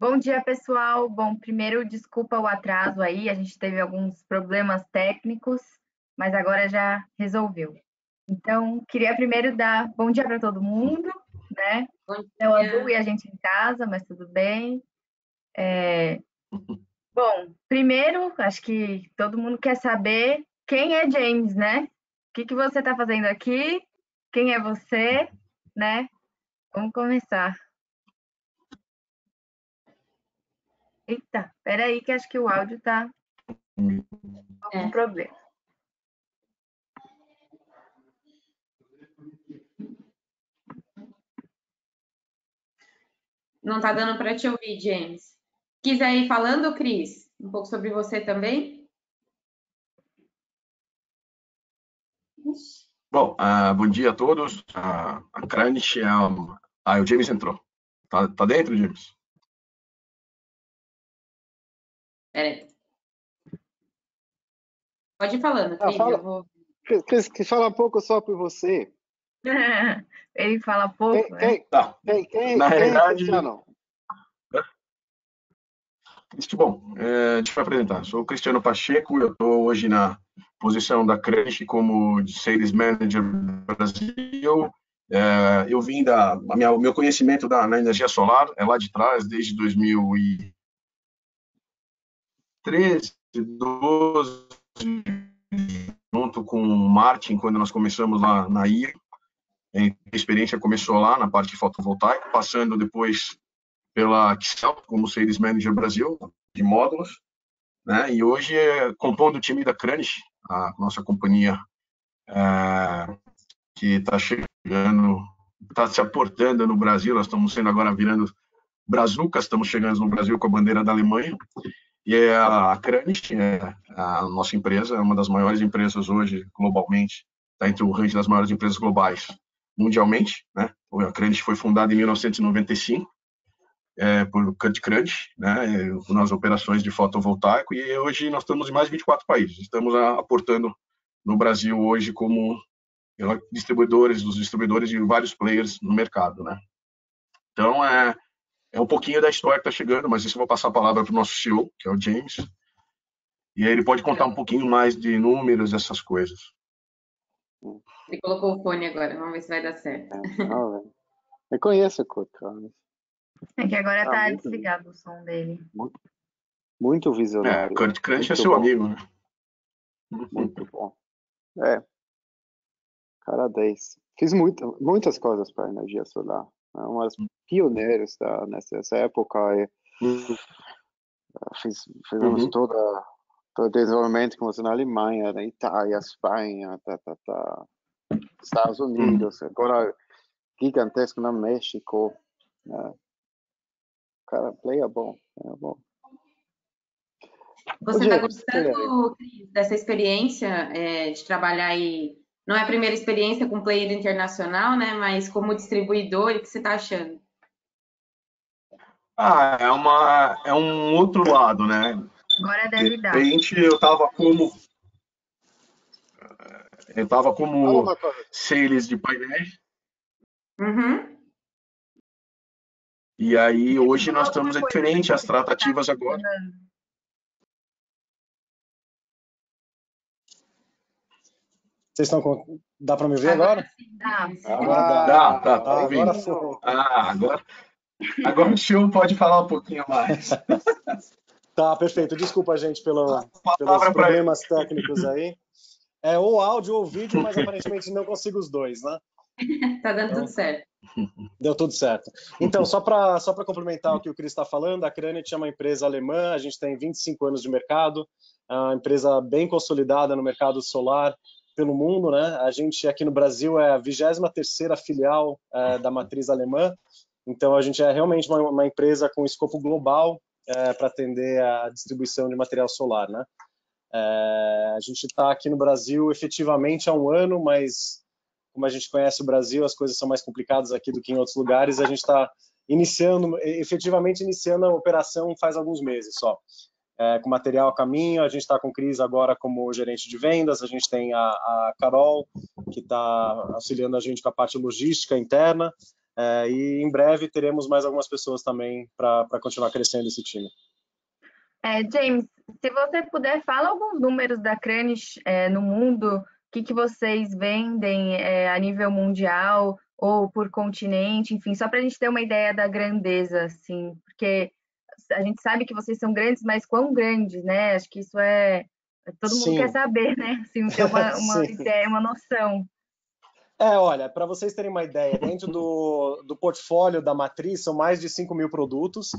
Bom dia, pessoal. Bom, primeiro, desculpa o atraso aí, a gente teve alguns problemas técnicos, mas agora já resolveu. Então, queria primeiro dar bom dia para todo mundo, né? Bom dia. É o Azul e a gente em casa, mas tudo bem. É... Bom, primeiro, acho que todo mundo quer saber quem é James, né? O que, que você está fazendo aqui? Quem é você, né? Vamos começar. Eita, peraí que acho que o áudio está com é. problema. Não está dando para te ouvir, James. Quiser ir falando, Cris, um pouco sobre você também? Bom, uh, bom dia a todos. Uh, a Crunch é um... Ah, o James entrou. Tá, tá dentro, James? Peraí. Pode ir falando, Cris. Ah, fala... vou... Cris, que fala um pouco só por você. Ele fala pouco. Quem, né? quem, tá. quem, quem, Na quem realidade. É bom, é, deixa eu apresentar. Sou o Cristiano Pacheco, eu estou hoje na posição da Crunch como Sales Manager Brasil. É, eu vim da. o meu conhecimento da, na energia solar é lá de trás, desde 2013, 12, junto com o Martin, quando nós começamos lá na IA. A experiência começou lá na parte fotovoltaica, passando depois pela Excel como Sales Manager Brasil, de módulos, né? E hoje, é, compondo o time da Crunch, a nossa companhia é, que está chegando, está se aportando no Brasil, nós estamos sendo agora virando brazucas, estamos chegando no Brasil com a bandeira da Alemanha, e é a Crunch, é a nossa empresa, é uma das maiores empresas hoje globalmente, está entre o ranking das maiores empresas globais mundialmente, né? A Crunch foi fundada em 1995 é, por Cut Crunch, né? Nas operações de fotovoltaico e hoje nós estamos em mais de 24 países. Estamos aportando no Brasil hoje como distribuidores, dos distribuidores de vários players no mercado, né? Então é é um pouquinho da história que está chegando, mas isso eu vou passar a palavra para o nosso CEO, que é o James, e aí ele pode contar um pouquinho mais de números, essas coisas. Ele colocou o fone agora, vamos ver se vai dar certo. É, eu conheço o Kurt É que agora está ah, desligado o som dele. Muito, muito visionário. É, Kurt Crunch é seu bom. amigo, né? Muito bom. É. Cara 10. Fiz muito, muitas coisas para energia solar. É uma das pioneiros da, nessa época. E, uhum. fiz, fizemos uhum. toda todo o desenvolvimento com você na Alemanha, na Itália, Espanha, tá, tá, tá. Estados uhum. Unidos, agora gigantesco no México. Né? Cara, play é bom, é bom. Você está gostando, dessa experiência é, de trabalhar aí? Não é a primeira experiência com player internacional, né? Mas como distribuidor, o que você está achando? Ah, é, uma, é um outro lado, né? Agora deve dar. De repente, eu estava como eu estava como sales de painéis. Uhum. E aí, hoje nós estamos é diferente, as tratativas agora. Vocês estão com... Dá para me ver agora? Dá. Ah, dá, dá, tá ouvindo. Agora, ah, agora, agora o senhor pode falar um pouquinho mais. Tá, perfeito. Desculpa, gente, pelo, pelos problemas técnicos aí. É ou áudio ou vídeo, mas aparentemente não consigo os dois, né? tá dando então, tudo certo. Deu tudo certo. Então, só para só complementar o que o Cris está falando, a Cranet é uma empresa alemã, a gente tem 25 anos de mercado, é uma empresa bem consolidada no mercado solar pelo mundo, né? A gente aqui no Brasil é a 23ª filial é, da matriz alemã, então a gente é realmente uma, uma empresa com escopo global é, para atender a distribuição de material solar, né? É, a gente está aqui no Brasil efetivamente há um ano, mas como a gente conhece o Brasil, as coisas são mais complicadas aqui do que em outros lugares. A gente está iniciando, efetivamente iniciando a operação faz alguns meses só. É, com material a caminho, a gente está com Cris agora como gerente de vendas, a gente tem a, a Carol, que está auxiliando a gente com a parte logística interna, É, e em breve teremos mais algumas pessoas também para continuar crescendo esse time. É, James, se você puder, fala alguns números da Cranish é, no mundo, o que, que vocês vendem é, a nível mundial ou por continente, enfim, só para a gente ter uma ideia da grandeza, assim, porque a gente sabe que vocês são grandes, mas quão grandes, né? Acho que isso é. Todo mundo Sim. quer saber, né? Assim, ter uma, uma ideia, uma noção. É, olha, para vocês terem uma ideia, dentro do, do portfólio da Matriz são mais de 5 mil produtos,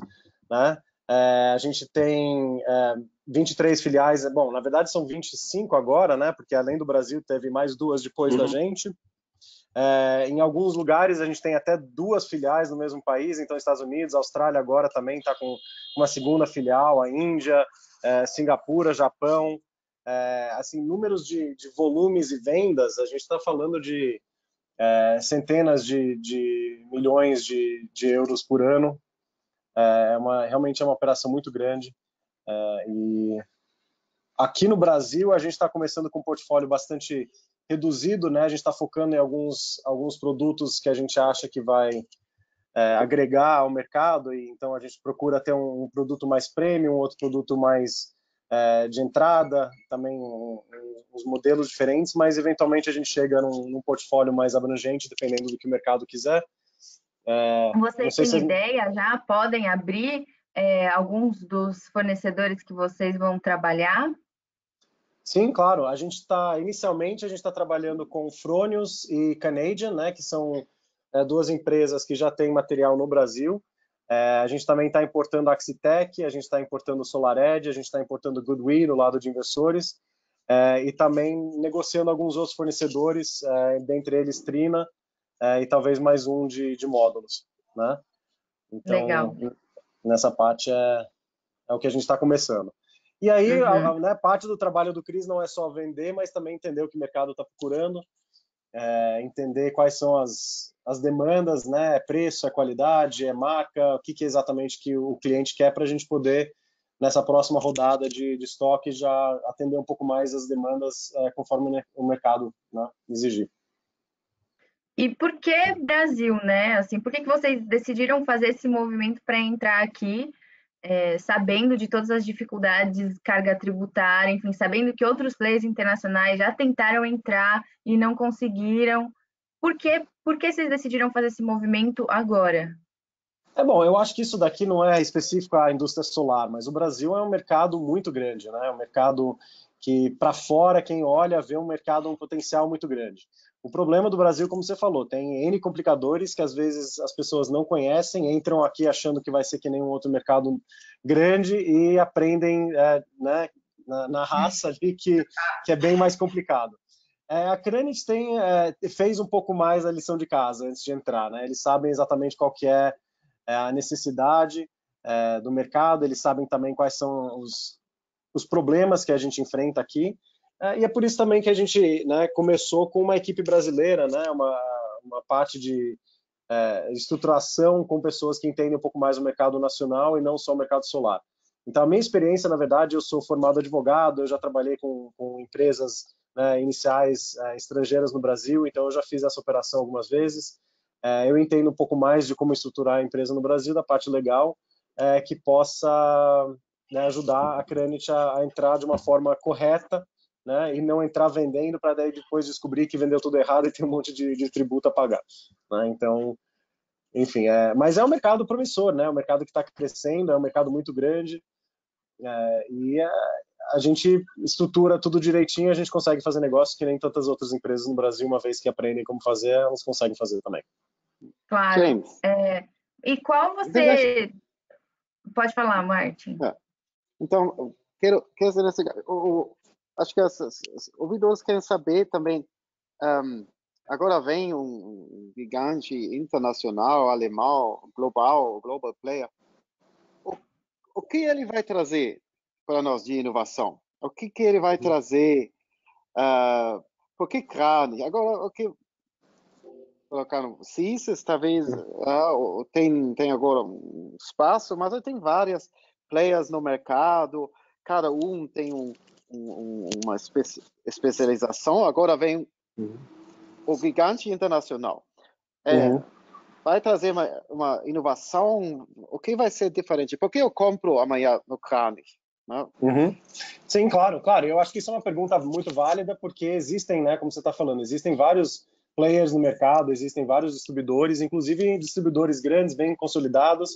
né? É, a gente tem é, 23 filiais, bom, na verdade são 25 agora, né? Porque além do Brasil teve mais duas depois uhum. da gente. É, em alguns lugares a gente tem até duas filiais no mesmo país, então Estados Unidos, Austrália agora também está com uma segunda filial, a Índia, é, Singapura, Japão. É, assim, números de, de, volumes e vendas, a gente está falando de é, centenas de, de milhões de, de euros por ano é, é uma, realmente é uma operação muito grande. É, e aqui no Brasil, a gente está começando com um portfólio bastante reduzido, né? A gente está focando em alguns, alguns produtos que a gente acha que vai é, agregar ao mercado, e então a gente procura ter um, um produto mais premium, outro produto mais é, de entrada, também um, uns modelos diferentes, mas eventualmente a gente chega num, num portfólio mais abrangente, dependendo do que o mercado quiser. É, vocês têm se... ideia já? Podem abrir é, alguns dos fornecedores que vocês vão trabalhar? Sim, claro. A gente está inicialmente a gente está trabalhando com Fronius e Canadian, né, que são é, duas empresas que já têm material no Brasil. É, a gente também está importando a Axitec, a gente está importando SolarEdge, a gente está importando Goodwill no lado de investidores é, e também negociando alguns outros fornecedores, é, dentre eles Trina, é, e talvez mais um de, de módulos, né? Então, Legal. nessa parte é, é o que a gente está começando. E aí, uhum. a, a, né, parte do trabalho do Cris não é só vender, mas também entender o que o mercado está procurando, é, entender quais são as, as demandas, né? É preço, é qualidade, é marca, o que, que é exatamente que o cliente quer para a gente poder, nessa próxima rodada de, de estoque, já atender um pouco mais as demandas é, conforme o mercado né, exigir. E por que Brasil, né? Assim, por que, que vocês decidiram fazer esse movimento para entrar aqui, é, sabendo de todas as dificuldades, carga tributária, enfim, sabendo que outros players internacionais já tentaram entrar e não conseguiram? Por que, por que vocês decidiram fazer esse movimento agora? É bom, eu acho que isso daqui não é específico à indústria solar, mas o Brasil é um mercado muito grande, né? É um mercado que para fora quem olha vê um mercado um potencial muito grande. O problema do Brasil, como você falou, tem N complicadores que às vezes as pessoas não conhecem, entram aqui achando que vai ser que nem um outro mercado grande e aprendem é, né, na, na, raça ali que, que é bem mais complicado. É, a Cranit tem, é, fez um pouco mais a lição de casa antes de entrar. Né? Eles sabem exatamente qual que é, é a necessidade é, do mercado, eles sabem também quais são os, os problemas que a gente enfrenta aqui e é por isso também que a gente né, começou com uma equipe brasileira, né, uma, uma parte de é, estruturação com pessoas que entendem um pouco mais o mercado nacional e não só o mercado solar. Então, a minha experiência, na verdade, eu sou formado advogado, eu já trabalhei com, com empresas né, iniciais é, estrangeiras no Brasil, então eu já fiz essa operação algumas vezes. É, eu entendo um pouco mais de como estruturar a empresa no Brasil, da parte legal, é, que possa né, ajudar a Cranit a, a entrar de uma forma correta né, e não entrar vendendo para daí depois descobrir que vendeu tudo errado e tem um monte de, de tributo a pagar. Né? Então, enfim, é, mas é um mercado promissor, né? É um mercado que está crescendo, é um mercado muito grande é, e é, a gente estrutura tudo direitinho, a gente consegue fazer negócio que nem tantas outras empresas no Brasil, uma vez que aprendem como fazer, elas conseguem fazer também. Claro. É, e qual você pode falar, Martin? É. Então, quero, quero dizer assim, o, acho que as, ouvidores querem saber também. Um, agora vem um gigante internacional, alemão, global, global player. O, o que ele vai trazer para nós de inovação? O que, que ele vai trazer? Uh, por que carne? Agora, o que colocaram CISES, talvez uh, tem, tem agora um espaço, mas tem várias players no mercado, cada um tem um, um, uma espe especialização, agora vem uhum. o gigante internacional. É, uhum. vai trazer uma, uma, inovação? O que vai ser diferente? Por que eu compro amanhã no Kranich? Né? Uhum. Sim, claro, claro. Eu acho que isso é uma pergunta muito válida, porque existem, né, como você está falando, existem vários players no mercado, existem vários distribuidores, inclusive distribuidores grandes, bem consolidados.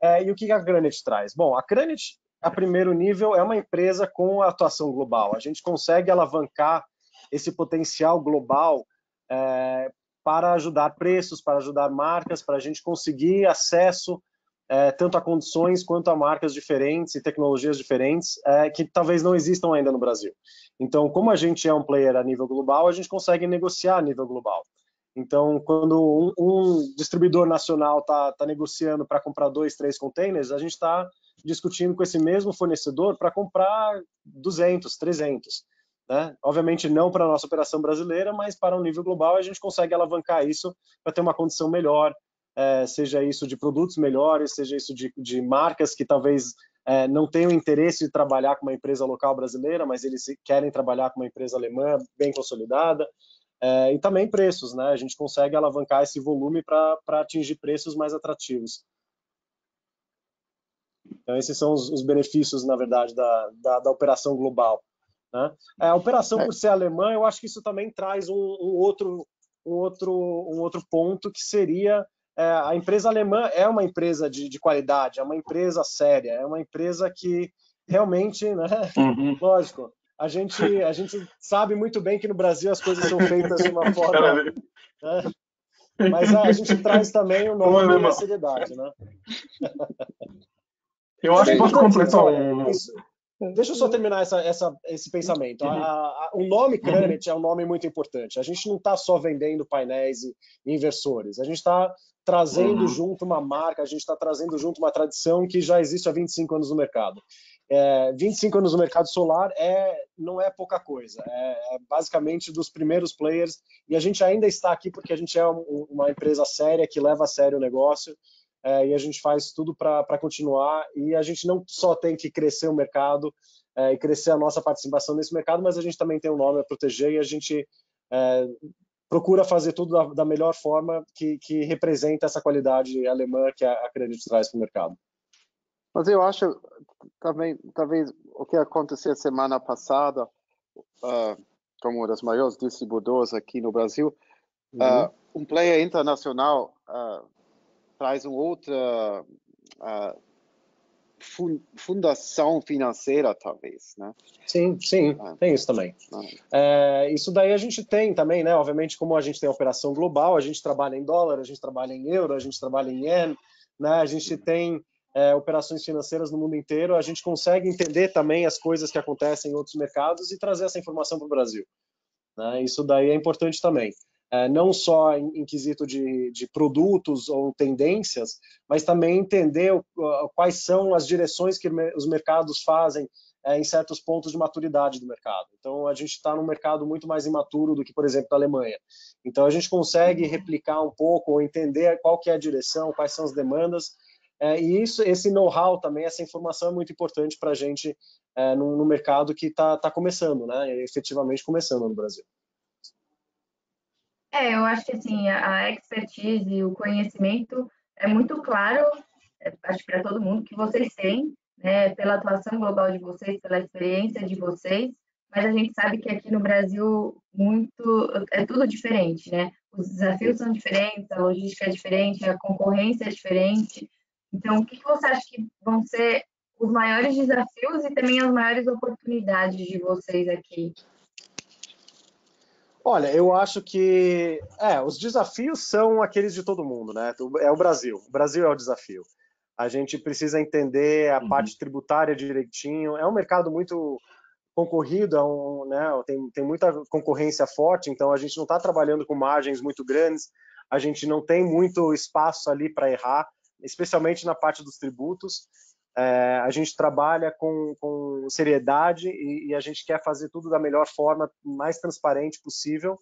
É, e o que a Granite traz? Bom, a Granite, a primeiro nível, é uma empresa com atuação global. A gente consegue alavancar esse potencial global é, para ajudar preços, para ajudar marcas, para a gente conseguir acesso é, tanto a condições quanto a marcas diferentes e tecnologias diferentes é, que talvez não existam ainda no Brasil. Então, como a gente é um player a nível global, a gente consegue negociar a nível global. Então, quando um, um distribuidor nacional está tá negociando para comprar dois, três containers, a gente está discutindo com esse mesmo fornecedor para comprar 200, 300. Né? Obviamente não para a nossa operação brasileira, mas para um nível global a gente consegue alavancar isso para ter uma condição melhor, é, seja isso de produtos melhores, seja isso de, de marcas que talvez é, não tenham interesse de trabalhar com uma empresa local brasileira, mas eles querem trabalhar com uma empresa alemã bem consolidada. É, e também preços, né? A gente consegue alavancar esse volume para atingir preços mais atrativos. Então, esses são os, os benefícios, na verdade, da, da, da operação global. Né? É, a operação é. por ser alemã, eu acho que isso também traz um, um outro, um, outro, um outro ponto que seria é, a empresa alemã é uma empresa de, de, qualidade, é uma empresa séria, é uma empresa que realmente, né? Uhum. Lógico, a gente, a gente sabe muito bem que no Brasil as coisas são feitas de uma forma. Né? Mas a, a, gente traz também o nome e a seriedade, né? Eu acho que posso completar um. Deixa eu só terminar essa, essa, esse pensamento. A, a, o nome Cranet é um nome muito importante. A gente não está só vendendo painéis e, e inversores. A gente está trazendo uhum. junto uma marca, a gente está trazendo junto uma tradição que já existe há 25 anos no mercado. É, 25 anos no mercado solar é, não é pouca coisa, é, é, basicamente dos primeiros players e a gente ainda está aqui porque a gente é um, uma empresa séria que leva a sério o negócio é, e a gente faz tudo para continuar e a gente não só tem que crescer o mercado é, e crescer a nossa participação nesse mercado, mas a gente também tem um nome a proteger e a gente é, procura fazer tudo da, da melhor forma que, que, representa essa qualidade alemã que a, a Credit traz para o mercado. Mas eu acho também, talvez o que aconteceu semana passada, uh, como uma das maiores distribuidoras aqui no Brasil, uhum. uh, um player internacional uh, traz uma outra fundação financeira, talvez, né? Sim, sim, é. tem isso também. É. isso daí a gente tem também, né? Obviamente, como a gente tem operação global, a gente trabalha em dólar, a gente trabalha em euro, a gente trabalha em yen, né? A gente tem é, operações financeiras no mundo inteiro, a gente consegue entender também as coisas que acontecem em outros mercados e trazer essa informação para o Brasil. Né? Isso daí é importante também é, não só em, em quesito de, de, produtos ou tendências, mas também entender o, quais são as direções que os mercados fazem é, em certos pontos de maturidade do mercado. Então, a gente está num mercado muito mais imaturo do que, por exemplo, a Alemanha. Então, a gente consegue replicar um pouco ou entender qual que é a direção, quais são as demandas, é, e isso, esse know-how também, essa informação é muito importante para a gente é, no, no, mercado que está tá começando, né, efetivamente começando no Brasil. É, eu acho que assim, a expertise o conhecimento é muito claro, é, acho para todo mundo, que vocês têm, né, pela atuação global de vocês, pela experiência de vocês, mas a gente sabe que aqui no Brasil muito é tudo diferente, né? Os desafios são diferentes, a logística é diferente, a concorrência é diferente. Então, o que você acha que vão ser os maiores desafios e também as maiores oportunidades de vocês aqui Olha, eu acho que é, os desafios são aqueles de todo mundo, né? É o Brasil. O Brasil é o desafio. A gente precisa entender a uhum. parte tributária direitinho. É um mercado muito concorrido, é um, né, tem, tem muita concorrência forte, então a gente não está trabalhando com margens muito grandes, a gente não tem muito espaço ali para errar, especialmente na parte dos tributos. É, a gente trabalha com, com seriedade e, e, a gente quer fazer tudo da melhor forma, mais transparente possível.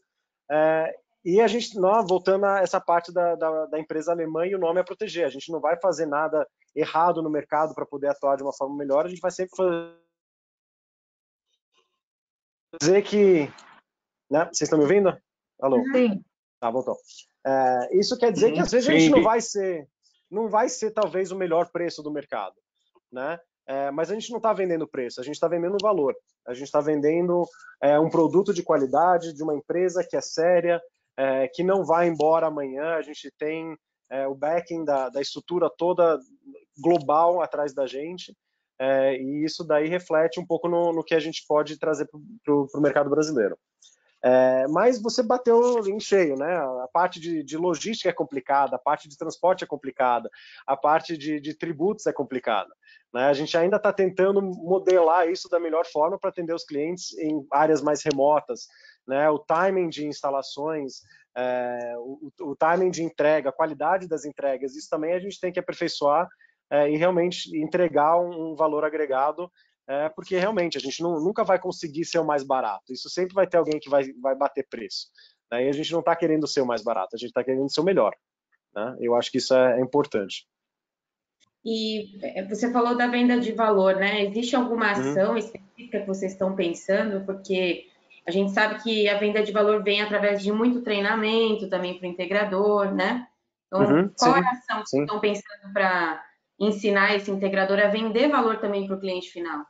É, e a gente, nós, voltando a essa parte da, da, da, empresa alemã e o nome é proteger. A gente não vai fazer nada errado no mercado para poder atuar de uma forma melhor, a gente vai sempre fazer que. Né? Vocês estão me ouvindo? Alô? Sim. Tá, voltou. É, isso quer dizer que às vezes Sim. a gente não vai ser, não vai ser talvez o melhor preço do mercado, né? É, mas a gente não está vendendo preço, a gente está vendendo valor. A gente está vendendo é, um produto de qualidade de uma empresa que é séria, é, que não vai embora amanhã. A gente tem é, o backing da, da, estrutura toda global atrás da gente. É, e isso daí reflete um pouco no, no que a gente pode trazer para o mercado brasileiro. É, mas você bateu em cheio, né? A parte de, de, logística é complicada, a parte de transporte é complicada, a parte de, de tributos é complicada. Né? A gente ainda está tentando modelar isso da melhor forma para atender os clientes em áreas mais remotas. Né? O timing de instalações, é, o, o, timing de entrega, a qualidade das entregas, isso também a gente tem que aperfeiçoar é, e realmente entregar um, um valor agregado é, porque realmente a gente não, nunca vai conseguir ser o mais barato. Isso sempre vai ter alguém que vai, vai bater preço. Né? E a gente não está querendo ser o mais barato, a gente está querendo ser o melhor. Né? Eu acho que isso é, é importante. E é, você falou da venda de valor, né? Existe alguma uhum. ação uhum. específica que vocês estão pensando? Porque a gente sabe que a venda de valor vem através de muito treinamento também para o integrador, né? Então, uhum, qual sim, é a ação que vocês estão pensando para ensinar esse integrador a vender valor também para o cliente final?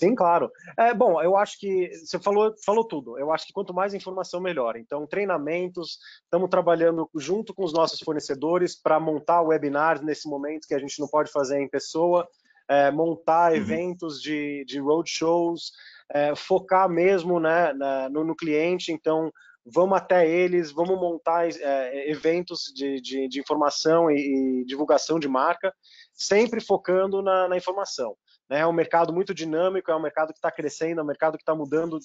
Sim, claro. É, bom, eu acho que você falou, falou tudo. Eu acho que quanto mais informação, melhor. Então, treinamentos, estamos trabalhando junto com os nossos fornecedores para montar webinars nesse momento que a gente não pode fazer em pessoa, é, montar uhum. eventos de, de roadshows, é, focar mesmo né, na, no, no, cliente. Então, vamos até eles, vamos montar é, eventos de, de, de informação e, e, divulgação de marca, sempre focando na, na informação. Né? É um mercado muito dinâmico, é um mercado que está crescendo, é um mercado que está mudando.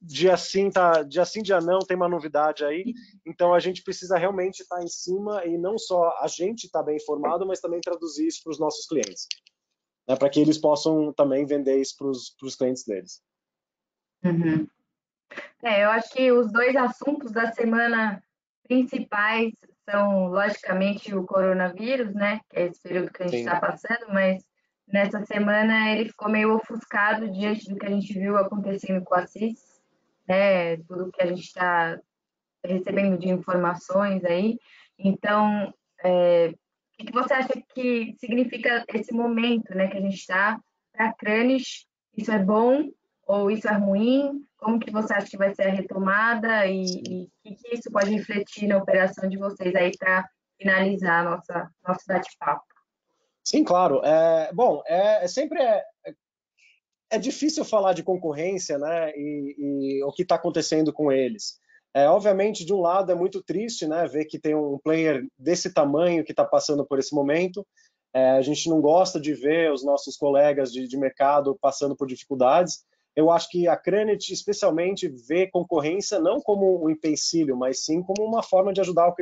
Dia sim, tá, dia sim, dia não, tem uma novidade aí. Então a gente precisa realmente estar tá em cima e não só a gente estar tá bem informado, mas também traduzir isso para os nossos clientes. Né? Para que eles possam também vender isso para os clientes deles. Uhum. É, eu acho que os dois assuntos da semana principais são, logicamente, o coronavírus, né? Que é esse período que a gente está passando, mas nessa semana ele ficou meio ofuscado diante do que a gente viu acontecendo com a CIS, né, tudo que a gente está recebendo de informações aí. Então, é, o que você acha que significa esse momento né, que a gente está para Cranes? Isso é bom ou isso é ruim? Como que você acha que vai ser a retomada e o que, que isso pode refletir na operação de vocês aí para finalizar nossa, nosso bate-papo? Sim, claro. É, bom, é, é sempre é, é, difícil falar de concorrência, né? E, e o que está acontecendo com eles. É, obviamente, de um lado é muito triste, né? Ver que tem um player desse tamanho que está passando por esse momento. É, a gente não gosta de ver os nossos colegas de, de mercado passando por dificuldades. Eu acho que a Cranet, especialmente, vê concorrência não como um empecilho, mas sim como uma forma de ajudar o,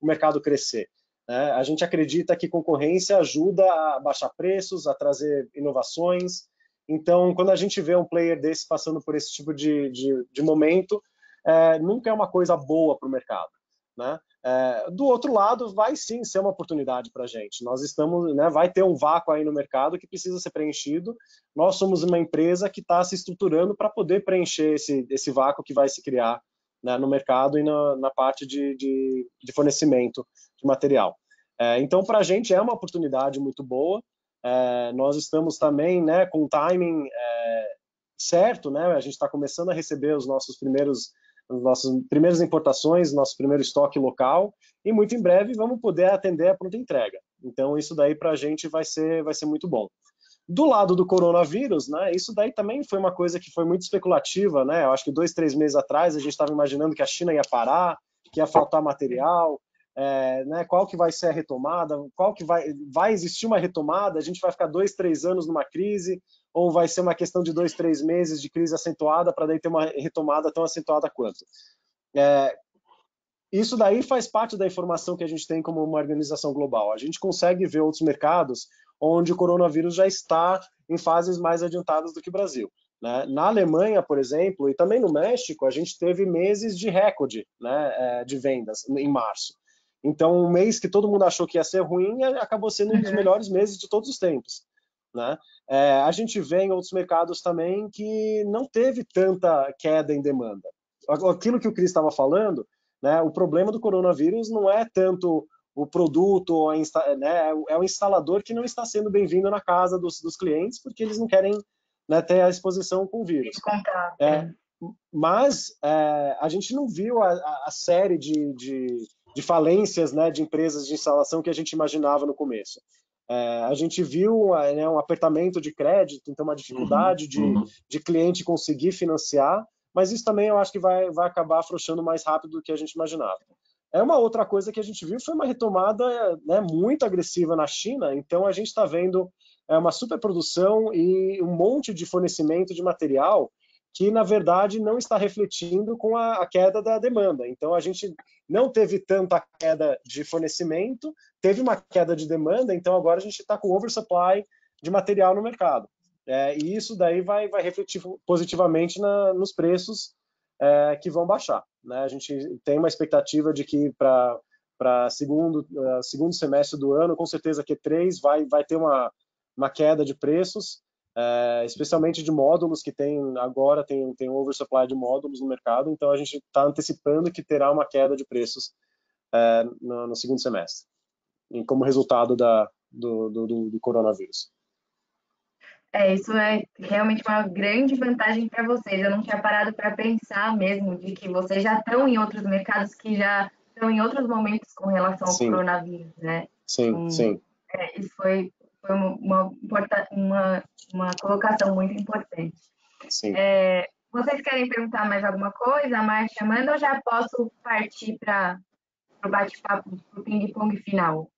o mercado a crescer. Né? A gente acredita que concorrência ajuda a baixar preços, a trazer inovações. Então, quando a gente vê um player desse passando por esse tipo de, de, de momento, é, nunca é uma coisa boa para o mercado. Né? É, do outro lado, vai sim ser uma oportunidade para a gente. Nós estamos, né, vai ter um vácuo aí no mercado que precisa ser preenchido. Nós somos uma empresa que está se estruturando para poder preencher esse, esse vácuo que vai se criar né, no mercado e na, na parte de, de, de, fornecimento de material. É, então, para a gente é uma oportunidade muito boa. É, nós estamos também né, com o timing é, certo, né? A gente está começando a receber os nossos primeiros as nossas primeiras importações, nosso primeiro estoque local e muito em breve vamos poder atender a pronta entrega. Então isso daí para a gente vai ser vai ser muito bom. Do lado do coronavírus, né, isso daí também foi uma coisa que foi muito especulativa, né? Eu acho que dois, três meses atrás a gente estava imaginando que a China ia parar, que ia faltar material, é, né, qual que vai ser a retomada, qual que vai, vai existir uma retomada, a gente vai ficar dois, três anos numa crise, ou vai ser uma questão de dois, três meses de crise acentuada para daí ter uma retomada tão acentuada quanto. É, isso daí faz parte da informação que a gente tem como uma organização global. A gente consegue ver outros mercados onde o coronavírus já está em fases mais adiantadas do que o Brasil. Né? Na Alemanha, por exemplo, e também no México, a gente teve meses de recorde né, é, de vendas em março. Então, um mês que todo mundo achou que ia ser ruim, acabou sendo um dos uhum. melhores meses de todos os tempos. Né? É, a gente vê em outros mercados também que não teve tanta queda em demanda. Aquilo que o Cris estava falando Né? O problema do coronavírus não é tanto o produto, né, é o instalador que não está sendo bem-vindo na casa dos, dos, clientes, porque eles não querem né, ter a exposição com o vírus. É, é, mas é, a gente não viu a, a série de, de, de, falências né, de empresas de instalação que a gente imaginava no começo. É, a gente viu né, um apertamento de crédito, então uma dificuldade uhum, de, de cliente conseguir financiar, mas isso também eu acho que vai, vai acabar afrouxando mais rápido do que a gente imaginava. É uma outra coisa que a gente viu foi uma retomada né, muito agressiva na China. Então a gente está vendo é, uma superprodução e um monte de fornecimento de material que na verdade não está refletindo com a, a, queda da demanda. Então a gente não teve tanta queda de fornecimento, teve uma queda de demanda. Então agora a gente está com oversupply de material no mercado. É, e isso daí vai, vai refletir positivamente na, nos preços é, que vão baixar. Né? A gente tem uma expectativa de que para para segundo uh, segundo semestre do ano, com certeza Q3 vai vai ter uma uma queda de preços, é, especialmente de módulos que tem agora tem tem oversupply de módulos no mercado, então a gente está antecipando que terá uma queda de preços é, no, no, segundo semestre, como resultado da do, do, do coronavírus. É, isso é realmente uma grande vantagem para vocês. Eu não tinha parado para pensar mesmo de que vocês já estão em outros mercados que já estão em outros momentos com relação ao sim. coronavírus, né? Sim, um, sim. É, isso foi, foi uma, uma, uma colocação muito importante. Sim. É, vocês querem perguntar mais alguma coisa, Márcia? Manda ou já posso partir para o bate-papo, para o ping-pong final?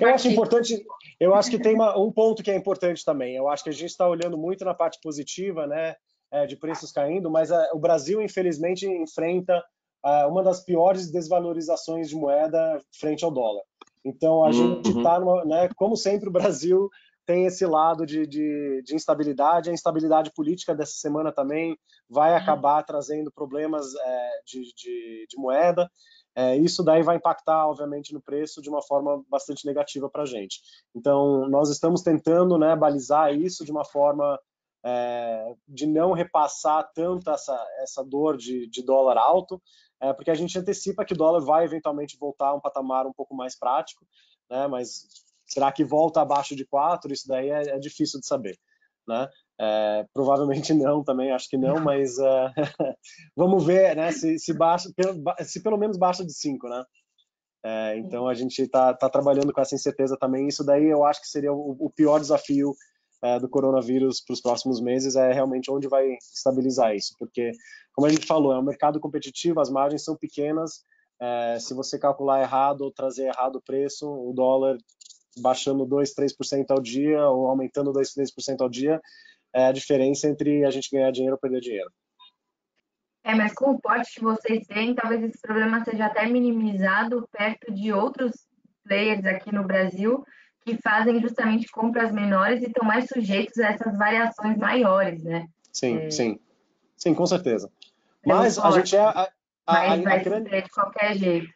Eu acho importante, eu acho que tem uma, um ponto que é importante também. Eu acho que a gente está olhando muito na parte positiva, né, é, de preços caindo, mas a, é, o Brasil infelizmente enfrenta a, uma das piores desvalorizações de moeda frente ao dólar. Então a uhum. gente está, né, como sempre, o Brasil tem esse lado de, de, de, instabilidade. A instabilidade política dessa semana também vai uhum. acabar trazendo problemas é, de, de, de moeda. É, isso daí vai impactar, obviamente, no preço de uma forma bastante negativa para a gente. Então, nós estamos tentando né, balizar isso de uma forma é, de não repassar tanto essa, essa dor de, de dólar alto, é, porque a gente antecipa que o dólar vai eventualmente voltar a um patamar um pouco mais prático, né, mas será que volta abaixo de 4? Isso daí é, é difícil de saber. Né? É, provavelmente não também, acho que não, mas uh, vamos ver né, se, se, baixa, se pelo menos baixa de 5, né? É, então a gente está tá trabalhando com essa incerteza também. Isso daí eu acho que seria o, o pior desafio é, do coronavírus para os próximos meses, é realmente onde vai estabilizar isso, porque, como a gente falou, é um mercado competitivo, as margens são pequenas, é, se você calcular errado ou trazer errado o preço, o dólar baixando 2, 3% ao dia ou aumentando 2, 3% ao dia, é a diferença entre a gente ganhar dinheiro ou perder dinheiro. É, mas com o porte que vocês têm, talvez esse problema seja até minimizado perto de outros players aqui no Brasil que fazem justamente compras menores e estão mais sujeitos a essas variações maiores, né? Sim, é... sim. Sim, com certeza. Mas a gente é... A, a, mas a, vai a de qualquer jeito.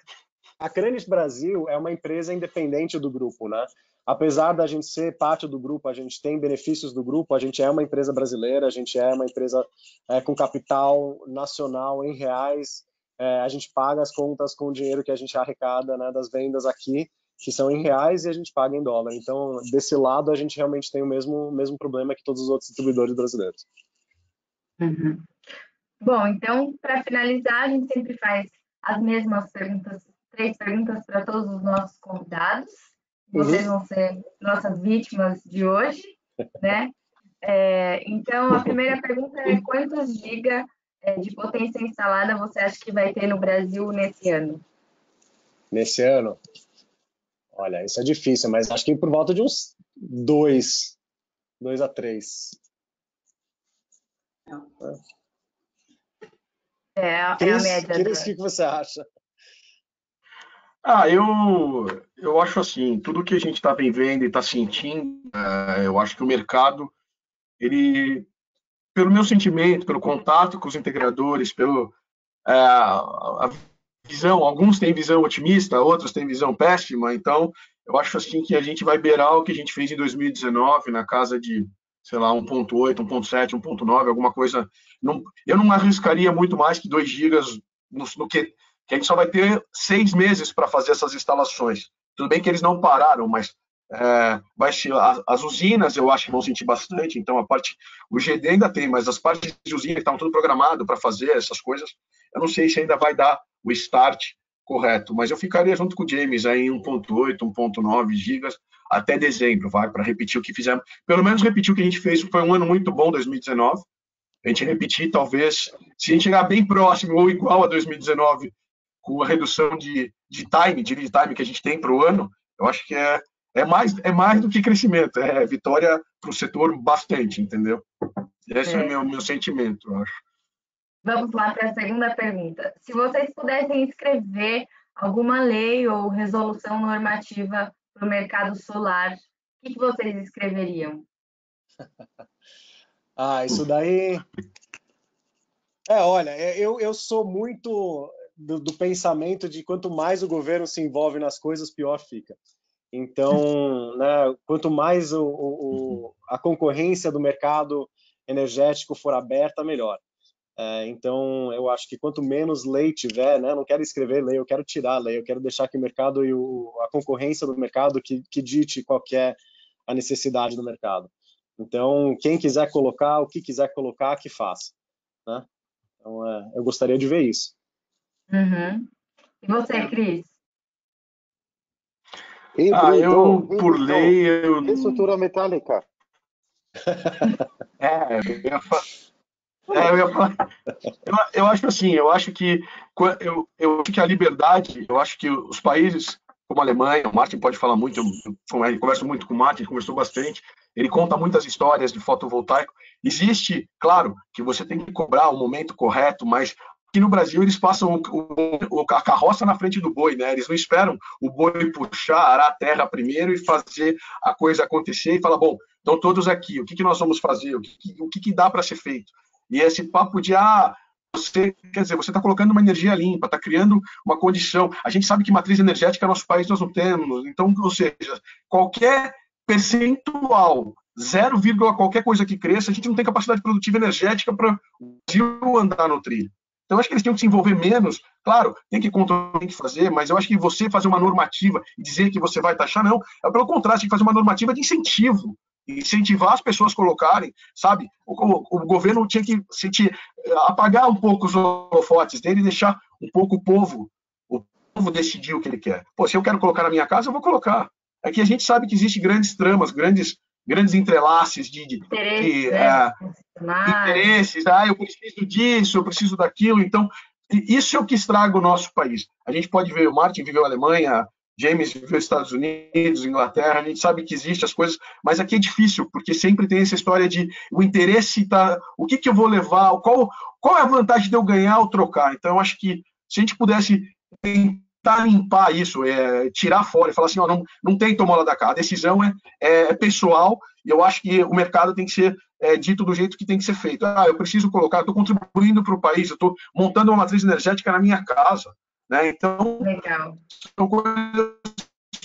A Cranes Brasil é uma empresa independente do grupo, né? Apesar da gente ser parte do grupo, a gente tem benefícios do grupo, a gente é uma empresa brasileira, a gente é uma empresa é, com capital nacional em reais, é, a gente paga as contas com o dinheiro que a gente arrecada né, das vendas aqui, que são em reais e a gente paga em dólar. Então, desse lado, a gente realmente tem o mesmo, mesmo problema que todos os outros distribuidores brasileiros. Uhum. Bom, então, para finalizar, a gente sempre faz as mesmas perguntas, três perguntas para todos os nossos convidados. Vocês uhum. vão ser nossas vítimas de hoje, né? É, então, a primeira pergunta é quantos giga é, de potência instalada você acha que vai ter no Brasil nesse ano? Nesse ano? Olha, isso é difícil, mas acho que por volta de uns dois, dois a três. É, é a média. Cris, o que você acha? Ah, eu, eu acho assim, tudo que a gente está vivendo e está sentindo, é, eu acho que o mercado, ele, pelo meu sentimento, pelo contato com os integradores, pelo é, a visão, alguns têm visão otimista, outros têm visão péssima, então eu acho assim que a gente vai beirar o que a gente fez em 2019, na casa de, sei lá, 1.8, 1.7, 1.9, alguma coisa. Não, eu não arriscaria muito mais que 2 gigas no, no que, que a gente só vai ter seis meses para fazer essas instalações. Tudo bem que eles não pararam, mas é, vai ser, as usinas eu acho que vão sentir bastante, então a parte, o GD ainda tem, mas as partes de usina que estavam tudo programado para fazer essas coisas, eu não sei se ainda vai dar o start correto, mas eu ficaria junto com o James aí em 1.8, 1.9 gigas até dezembro, vai, para repetir o que fizemos, pelo menos repetir o que a gente fez, foi um ano muito bom 2019, a gente repetir, talvez, se a gente chegar bem próximo ou igual a 2019, com a redução de, de time, de lead time que a gente tem para o ano, eu acho que é, é mais, é mais do que crescimento, é vitória para o setor bastante, entendeu? Esse é, o é. meu, meu sentimento, eu acho. Vamos lá para a segunda pergunta. Se vocês pudessem escrever alguma lei ou resolução normativa para o mercado solar, o que, que vocês escreveriam? ah, isso daí. É, olha, é, eu, eu sou muito do, do, pensamento de quanto mais o governo se envolve nas coisas, pior fica. Então, né, quanto mais o, o, a concorrência do mercado energético for aberta, melhor. É, então, eu acho que quanto menos lei tiver, né, não quero escrever lei, eu quero tirar lei, eu quero deixar que o mercado e o, a concorrência do mercado que, que dite qual que é a necessidade do mercado. Então, quem quiser colocar, o que quiser colocar, que faça. Né? Então, é, eu gostaria de ver isso. Uhum. E você, Cris? ah, eu, por lei, eu... Estrutura metálica. é, eu ia falar... É, eu, ia falar, eu, eu, acho assim, eu acho que eu, eu acho que a liberdade, eu acho que os países como a Alemanha, o Martin pode falar muito, eu, eu converso muito com o Martin, conversou bastante, ele conta muitas histórias de fotovoltaico. Existe, claro, que você tem que cobrar o momento correto, mas aqui no Brasil eles passam o, o, a carroça na frente do boi, né? Eles não esperam o boi puxar, a terra primeiro e fazer a coisa acontecer e falar, bom, estão todos aqui, o que, que nós vamos fazer, o que, o que, que dá para ser feito? E esse papo de, ah, você, quer dizer, você está colocando uma energia limpa, está criando uma condição. A gente sabe que matriz energética no nosso país nós não temos, então, ou seja, qualquer percentual, 0, qualquer coisa que cresça, a gente não tem capacidade produtiva energética para o Brasil andar no trilho. Então, acho que eles têm que se envolver menos. Claro, tem que controlar, tem que fazer, mas eu acho que você fazer uma normativa e dizer que você vai taxar, não. É pelo contrário, tem que fazer uma normativa de incentivo. Incentivar as pessoas a colocarem, sabe? O, o, o governo tinha que sentir, apagar um pouco os holofotes dele e deixar um pouco o povo, o povo decidir o que ele quer. Pô, se eu quero colocar na minha casa, eu vou colocar. É que a gente sabe que existe grandes tramas, grandes grandes entrelaces de, de, de né? é, interesses. Ah, eu preciso disso, eu preciso daquilo. Então, isso é o que estraga o nosso país. A gente pode ver, o Martin viveu a Alemanha, James viveu Estados Unidos, Inglaterra, a gente sabe que existem as coisas, mas aqui é difícil, porque sempre tem essa história de o interesse tá, o que que eu vou levar, qual qual é a vantagem de eu ganhar ou trocar. Então, eu acho que se a gente pudesse tentar limpar isso, é, tirar fora e falar assim, ó, não, não tem tomola da cá, a decisão é, é, pessoal e eu acho que o mercado tem que ser é, dito do jeito que tem que ser feito. Ah, eu preciso colocar, estou contribuindo para o país, estou montando uma matriz energética na minha casa. Né? Então, Legal. são coisas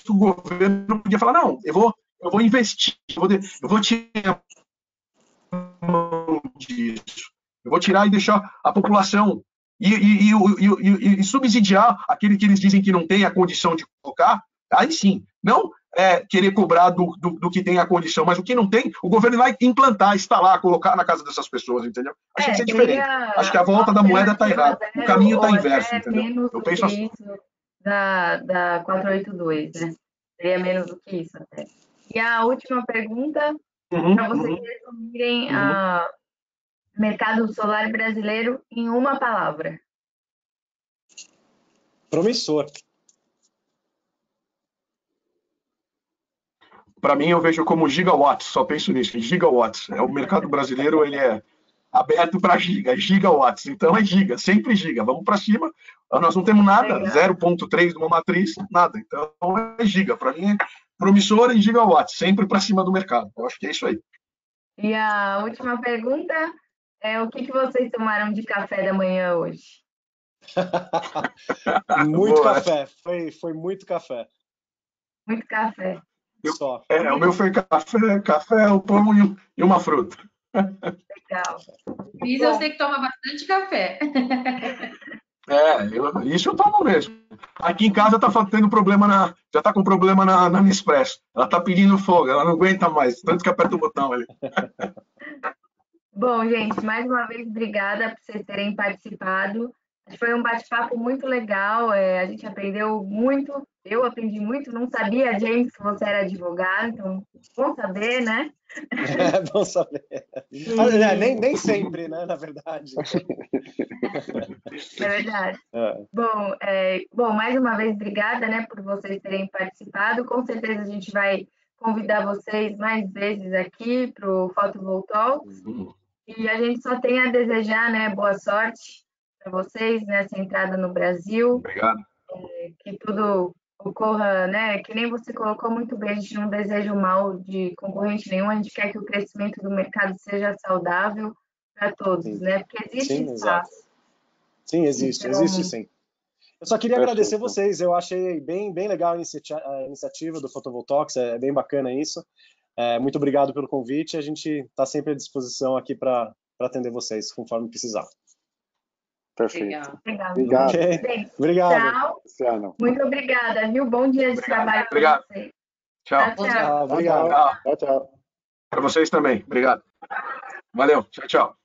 que o governo podia falar, não, eu vou, eu vou investir, eu vou, eu vou tirar disso. Eu vou tirar e deixar a população e, e, e, e, subsidiar aquele que eles dizem que não tem a condição de colocar, aí sim. Não é, querer cobrar do, do, do, que tem a condição, mas o que não tem, o governo vai implantar, instalar, colocar na casa dessas pessoas, entendeu? Acho é, que isso é diferente. Acho que a volta da moeda está errada. O caminho está inverso, entendeu? Eu penso assim. Da, da 482, né? Seria menos do que isso até. E a última pergunta, uhum, para vocês uhum. resumirem uhum. a mercado solar brasileiro em uma palavra. Promissor. Para mim, eu vejo como gigawatts, só penso nisso, gigawatts. É, o mercado brasileiro ele é aberto para giga, gigawatts. Então é giga, sempre giga. Vamos para cima. Nós não temos nada, 0.3 de uma matriz, nada. Então é giga. Para mim, é promissor em gigawatts, sempre para cima do mercado. Eu acho que é isso aí. E a última pergunta é o que, que vocês tomaram de café da manhã hoje? muito Boa. café, foi, foi muito café. Muito café. Eu, Só. É, o meu foi café, café, o pão e, e uma fruta. Legal. Cris, eu sei que toma bastante café. É, eu, isso eu tomo mesmo. Aqui em casa tá tendo problema na. Já tá com problema na, na Nespresso. Ela tá pedindo fogo, ela não aguenta mais, tanto que aperta o botão ali. Bom, gente, mais uma vez, obrigada por vocês terem participado. Foi um bate-papo muito legal, é, a gente aprendeu muito, eu aprendi muito, não sabia, James, que você era advogado, então bom saber, né? É bom saber. E... Ah, nem, nem sempre, né, na verdade. É verdade. É. Bom, é, bom, mais uma vez, obrigada, né, por vocês terem participado. Com certeza a gente vai convidar vocês mais vezes aqui para o Fotovoltol. Uhum. E a gente só tem a desejar, né, boa sorte para vocês nessa entrada no Brasil. Obrigado. É, que tudo ocorra, né? Que nem você colocou muito bem, a gente não deseja o mal de concorrente nenhum, a gente quer que o crescimento do mercado seja saudável para todos, sim. né? Porque existe sim, espaço. Exato. Sim, existe, então, existe sim. Eu só queria Perfeito. agradecer vocês, eu achei bem, bem legal a iniciativa do Photovoltaics, é bem bacana isso. É, muito obrigado pelo convite, a gente está sempre à disposição aqui para atender vocês conforme precisar. Perfeito. Obrigado. Obrigado. Okay. Obrigado. Tchau. Muito obrigada, viu? Bom dia de obrigado. trabalho para vocês. Tchau. Tchau, tchau. Obrigado. Tchau, tchau. Para vocês também. Obrigado. Valeu. Tchau, tchau.